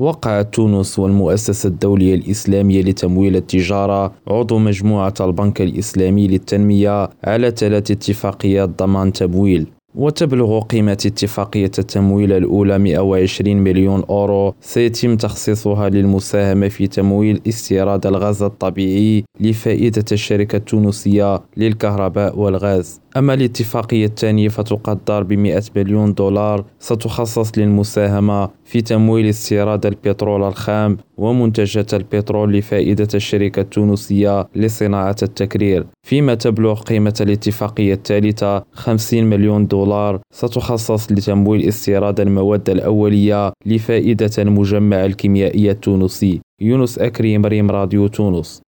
وقعت تونس والمؤسسة الدولية الإسلامية لتمويل التجارة عضو مجموعة البنك الإسلامي للتنمية على ثلاث اتفاقيات ضمان تمويل وتبلغ قيمة اتفاقية التمويل الأولى 120 مليون أورو. سيتم تخصيصها للمساهمة في تمويل استيراد الغاز الطبيعي لفائدة الشركة التونسية للكهرباء والغاز. أما الاتفاقية الثانية فتقدر ب 100 مليون دولار ستخصص للمساهمة في تمويل استيراد البترول الخام ومنتجات البترول لفائدة الشركة التونسية لصناعة التكرير. فيما تبلغ قيمة الاتفاقية الثالثة 50 مليون دولار ستخصص لتمويل استيراد المواد الأولية لفائدة المجمع الكيميائي التونسي. يونس أكريم ريم راديو تونس.